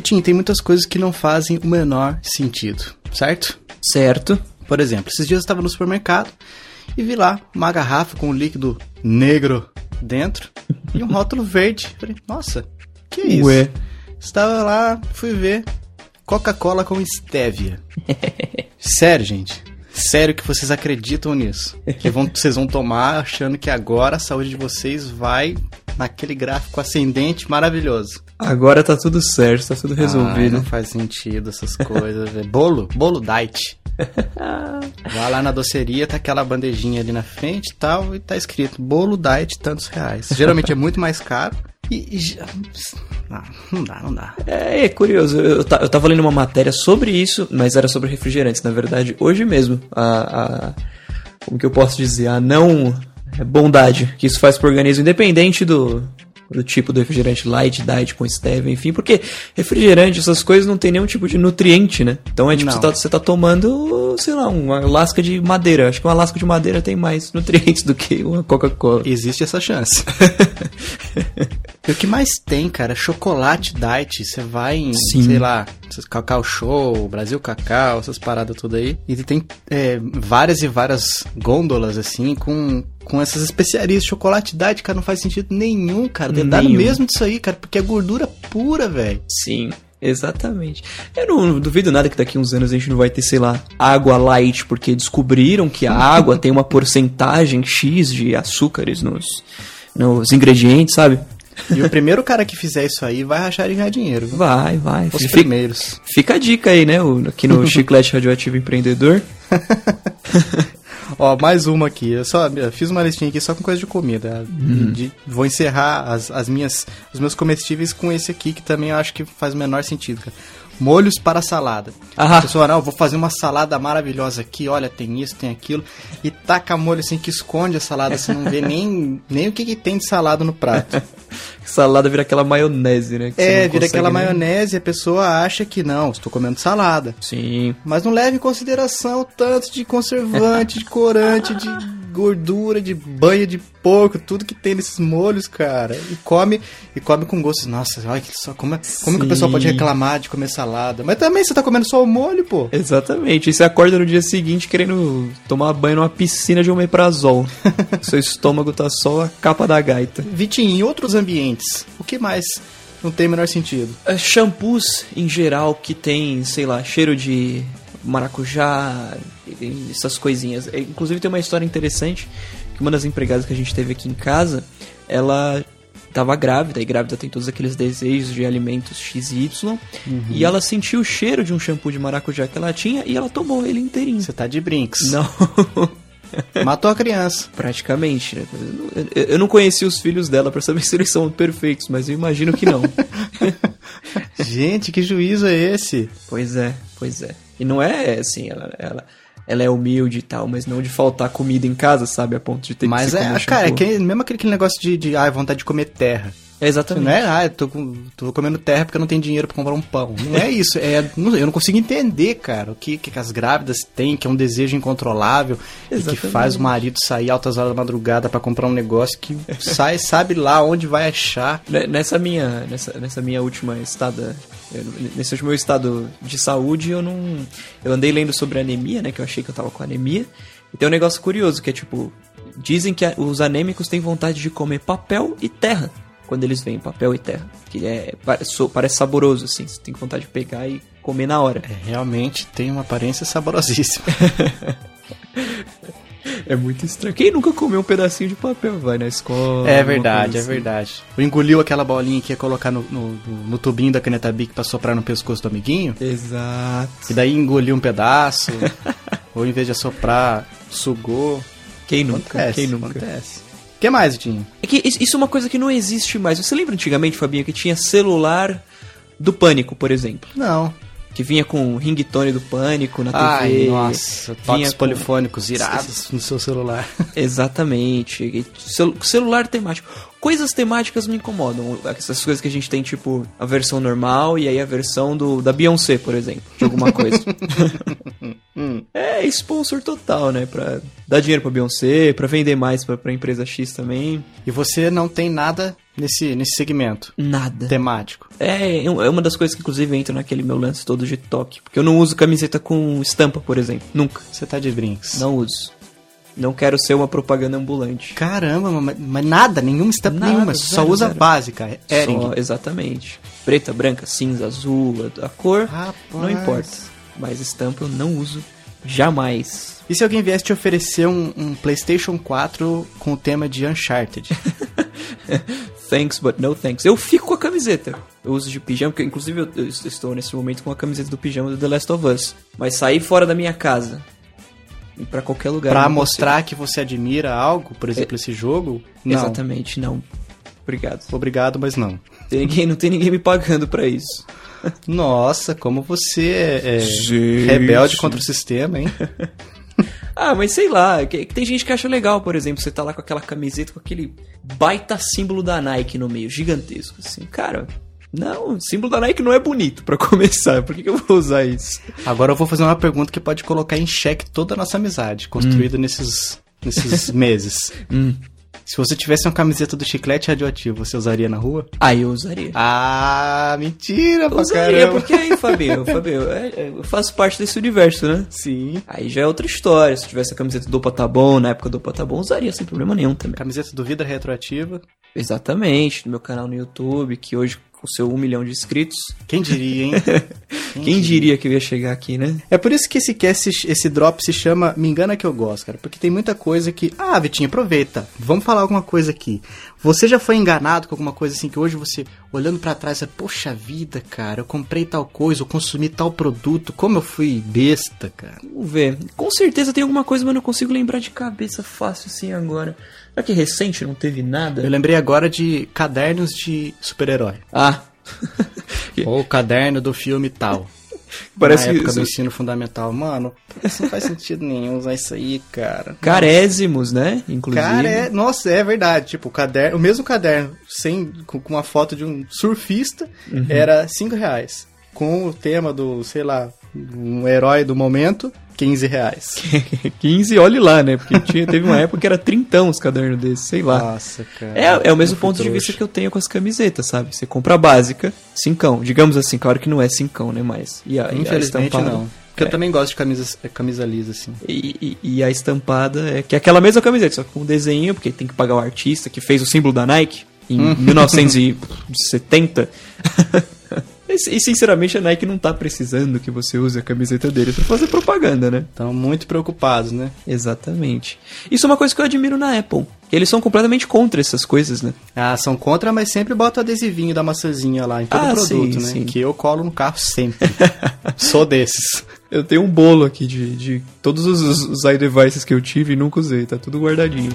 Vitinho, tem muitas coisas que não fazem o menor sentido, certo? Certo. Por exemplo, esses dias eu estava no supermercado e vi lá uma garrafa com um líquido negro dentro e um rótulo verde. Falei, nossa, que isso? Ué. Estava lá, fui ver Coca-Cola com stevia. Sério, gente. Sério que vocês acreditam nisso? Que vão, vocês vão tomar achando que agora a saúde de vocês vai naquele gráfico ascendente maravilhoso. Agora tá tudo certo, tá tudo Ai, resolvido. não faz sentido essas coisas. Bolo, bolo diet. Vai lá na doceria, tá aquela bandejinha ali na frente e tal, e tá escrito bolo diet tantos reais. Geralmente é muito mais caro. E, e já- não, não dá, não dá. É, é curioso, eu, ta- eu tava lendo uma matéria sobre isso, mas era sobre refrigerantes, na verdade, hoje mesmo. A, a- como que eu posso dizer? A não bondade que isso faz pro organismo, independente do, do tipo do refrigerante light, diet, com stevia, enfim, porque refrigerante, essas coisas não tem nenhum tipo de nutriente, né? Então é tipo, você tá, você tá tomando, sei lá, uma lasca de madeira. Acho que uma lasca de madeira tem mais nutrientes do que uma Coca-Cola. Existe essa chance. e o que mais tem, cara? Chocolate diet. Você vai em, Sim. sei lá, Cacau Show, Brasil Cacau, essas paradas tudo aí. E tem é, várias e várias gôndolas, assim, com, com essas especiarias. Chocolate diet, cara, não faz sentido nenhum, cara. Dedado Nenhum. mesmo disso aí, cara, porque é gordura pura, velho. Sim, exatamente. Eu não duvido nada que daqui uns anos a gente não vai ter, sei lá, água light, porque descobriram que a água tem uma porcentagem X de açúcares nos, nos ingredientes, sabe? E o primeiro cara que fizer isso aí vai rachar de ganhar dinheiro. viu? Vai, vai. Os Fica, primeiros. fica a dica aí, né? Aqui no Chiclete Radioativo Empreendedor. Ó, mais uma aqui. Eu só eu fiz uma listinha aqui só com coisa de comida. Uhum. De- vou encerrar as, as minhas, os meus comestíveis com esse aqui, que também eu acho que faz o menor sentido, cara. Molhos para salada. Ah. A pessoa, não, eu vou fazer uma salada maravilhosa aqui, olha, tem isso, tem aquilo. E taca molho assim que esconde a salada, você não vê nem, nem o que, que tem de salada no prato. Salada vira aquela maionese, né? é, vira aquela nem- maionese e a pessoa acha que não, estou comendo salada. Sim. Mas não leve em consideração o tanto de conservante, de corante, de gordura, de banha de porco, tudo que tem nesses molhos, cara. E come, e come com gosto. Nossa, olha que só como, é- como que o pessoal pode reclamar de comer salada? Mas também você tá comendo só o molho, pô. Exatamente. E você acorda no dia seguinte querendo tomar banho numa piscina de omeprazol. Seu estômago tá só a capa da gaita. Vitinho, em outros ambientes, o que mais não tem o menor sentido? É, Shampoos em geral que tem, sei lá, cheiro de maracujá, essas coisinhas. É, Inclusive tem uma história interessante que uma das empregadas que a gente teve aqui em casa, ela tava grávida, e grávida tem todos aqueles desejos de alimentos X e Y, e ela sentiu o cheiro de um shampoo de maracujá que ela tinha e ela tomou ele inteirinho. Você tá de brinks. Não, Matou a criança. praticamente. né? Eu- não conheci os filhos dela pra saber se eles são perfeitos, mas eu imagino que não. Gente, que juízo é esse? Pois é, pois é. E não é assim, ela, ela, ela é humilde e tal, mas não de faltar comida em casa, sabe? A ponto de ter Mas que se é, cara, é que, mesmo aquele, aquele negócio de, de ah, vontade de comer terra. É exatamente. Não é, ah, eu tô, com- tô comendo terra porque eu não tenho dinheiro pra comprar um pão. Não é isso. É, não- eu não consigo entender, cara, o que, que as grávidas têm, que é um desejo incontrolável e que faz o marido sair altas horas da madrugada pra comprar um negócio que sai, sabe lá onde vai achar. Ne- Nessa minha, nessa, nessa minha última estada, eu- nesse último meu estado de saúde, eu não, eu andei lendo sobre anemia, né? Que eu achei que eu tava com anemia. E tem um negócio curioso que é tipo, dizem que os anêmicos têm vontade de comer papel e terra quando eles veem papel e terra, que é parece, so- parece saboroso assim, você tem vontade de pegar e comer na hora. É, realmente tem uma aparência saborosíssima. É muito estranho. Quem nunca comeu um pedacinho de papel vai na escola? É verdade, é assim. verdade. Ou engoliu aquela bolinha que ia colocar no, no, no- tubinho da caneta Bic pra soprar no pescoço do amiguinho. Exato. E daí engoliu um pedaço. ou em vez de assoprar, sugou. Quem nunca? Acontece, Quem nunca? acontece. O que mais, Tinho? É que is- isso é uma coisa que não existe mais. Você lembra antigamente, Fabinho, que tinha celular do Pânico, por exemplo? Não. Que vinha com ringtone do Pânico na Ai, TV. nossa, vinha toques com- polifônicos irados no seu celular. Exatamente. Cel- celular temático. Coisas temáticas me incomodam. Essas coisas que a gente tem, tipo, a versão normal e aí a versão do, da Beyoncé, por exemplo, de alguma coisa. é sponsor total, né? Pra dar dinheiro pra Beyoncé, pra vender mais pra, pra empresa X também. E você não tem nada, nesse, nesse segmento Nada. temático? É, é uma das coisas que inclusive entra naquele meu lance todo de toque. Porque eu não uso camiseta com estampa, por exemplo. Nunca. Você tá de brinks. Não uso. Não quero ser uma propaganda ambulante. Caramba, mas, mas nada, nenhuma estampa Nada, nenhuma. Só zero, usa zero. básica. Ering. Só, exatamente. Preta, branca, cinza, azul, a a cor Rapaz. não importa. Mas estampa eu não uso jamais. E se alguém viesse te oferecer um, um PlayStation 4 com o tema de Uncharted? Thanks, but no thanks. Eu fico com a camiseta. Eu uso de pijama, porque inclusive eu, eu estou nesse momento com a camiseta do pijama do The Last of Us. Mas sair fora da minha casa. E pra qualquer lugar. não mostrar que você admira algo, por exemplo, esse jogo? Não. Exatamente, não. Obrigado. Obrigado, mas não. Tem ninguém, não tem ninguém me pagando pra isso. Nossa, como você é, é rebelde contra o sistema, hein? Ah, mas sei lá, que, que tem gente que acha legal, por exemplo, você tá lá com aquela camiseta com aquele baita símbolo da Nike no meio, gigantesco, assim. Cara, não, o símbolo da Nike não é bonito pra começar, por que, que eu vou usar isso? Agora eu vou fazer uma pergunta que pode colocar em xeque toda a nossa amizade, construída nesses, nesses meses. Hum. Se você tivesse uma camiseta do chiclete radioativo, você usaria na rua? Aí eu usaria. Ah, mentira Eu pra usaria, caramba. porque aí, Fabinho, Fabinho, é- é- eu faço parte desse universo, né? Sim. Aí já é outra história. Se tivesse a camiseta do Opa Tá Bom, na época do Opa Tá Bom, usaria sem problema nenhum também. Camiseta do Vida Retroativa. Exatamente, no meu canal no YouTube, que hoje com seu um milhão de inscritos. Quem diria, hein? Quem diria que eu ia chegar aqui, né? É por isso que esse cast, esse drop se chama Me Engana Que Eu Gosto, cara. Porque tem muita coisa que... Ah, Vitinho, aproveita. Vamos falar alguma coisa aqui. Você já foi enganado com alguma coisa assim que hoje você, olhando pra trás, você... Poxa vida, cara, eu comprei tal coisa, eu consumi tal produto. Como eu fui besta, cara. Vamos ver. Com certeza tem alguma coisa, mas não consigo lembrar de cabeça fácil assim agora. Será que recente não teve nada? Eu lembrei agora de cadernos de super-herói. Ah. Ou caderno do filme tal. Parece Na época que- do ensino fundamental. Mano, isso não faz sentido nenhum usar isso aí, cara. Carésimos, né? Inclusive. Cara, é, nossa, é verdade. Tipo, o caderno, o mesmo caderno, sem, com, com uma foto de um surfista, Uhum. era 5 reais. Com o tema do, sei lá, um herói do momento, 15 reais. 15, olhe lá, né? Porque tinha, teve uma época que era trintão os cadernos desses, sei lá. Nossa, cara. É, é o mesmo ponto de vista que eu tenho com as camisetas, sabe? Você compra a básica, cincão. Digamos assim, claro que não é cincão, né? Mas. E a, e a Infelizmente estampada- não. Porque É. eu também gosto de camisa, camisa lisa, assim. E, e- e a estampada é que é aquela mesma camiseta, só que com um desenho, porque tem que pagar o artista que fez o símbolo da Nike em Hum. 1970. e, e, sinceramente a Nike não tá precisando que você use a camiseta dele pra fazer propaganda, né? Estão muito preocupados, né? Exatamente. Isso é uma coisa que eu admiro na Apple. Eles são completamente contra essas coisas, né? Ah, são contra, mas sempre bota o adesivinho da maçãzinha lá em todo Ah, produto, sim, né? sim. Que eu colo no carro sempre. Sou desses. Eu tenho um bolo aqui de, de todos os, os iDevices que eu tive e nunca usei, tá tudo guardadinho.